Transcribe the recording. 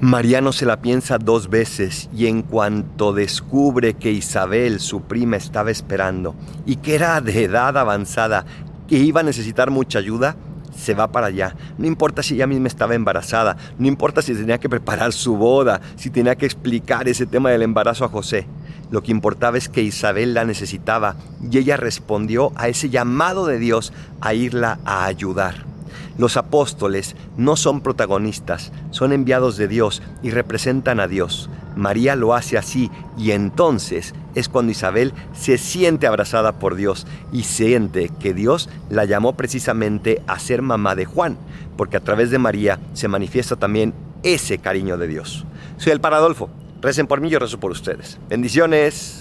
Mariano se la piensa dos veces y en cuanto descubre que Isabel, su prima, estaba esperando y que era de edad avanzada, que iba a necesitar mucha ayuda, se va para allá. No importa si ella misma estaba embarazada, no importa si tenía que preparar su boda, si tenía que explicar ese tema del embarazo a José. Lo que importaba es que Isabel la necesitaba y ella respondió a ese llamado de Dios a irla a ayudar. Los apóstoles no son protagonistas, son enviados de Dios y representan a Dios. María lo hace así y entonces es cuando Isabel se siente abrazada por Dios y siente que Dios la llamó precisamente a ser mamá de Juan, porque a través de María se manifiesta también ese cariño de Dios. Soy el Paradolfo. Recen por mí, yo rezo por ustedes. Bendiciones.